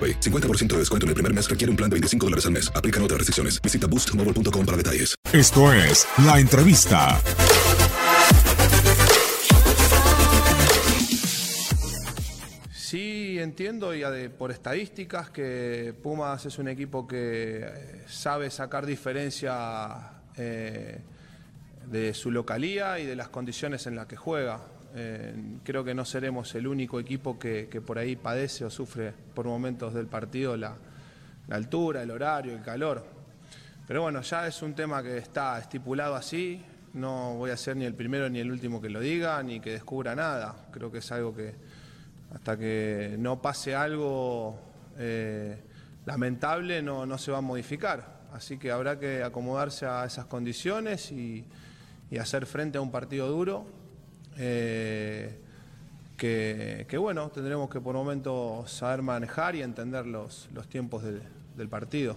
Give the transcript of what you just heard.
AroPay. 50% de descuento en el primer mes requiere un plan de 25 dólares al mes. Aplican otras restricciones. Visita boostmobile.com para detalles. Esto es La Entrevista. Sí, entiendo y por estadísticas que Pumas es un equipo que eh, sabe sacar diferencia eh, de su localía y de las condiciones en las que juega. Eh, creo que no seremos el único equipo que, por ahí padece o sufre por momentos del partido la, altura, el horario, el calor. Pero bueno, ya es un tema que está estipulado así. No voy a ser ni el primero ni el último que lo diga, ni que descubra nada. Creo que es algo que hasta que no pase algo eh, lamentable no, no se va a modificar. Así que habrá que acomodarse a esas condiciones y hacer frente a un partido duro. Eh, que, que, bueno, tendremos que por momento saber manejar y entender los, los tiempos del- del partido.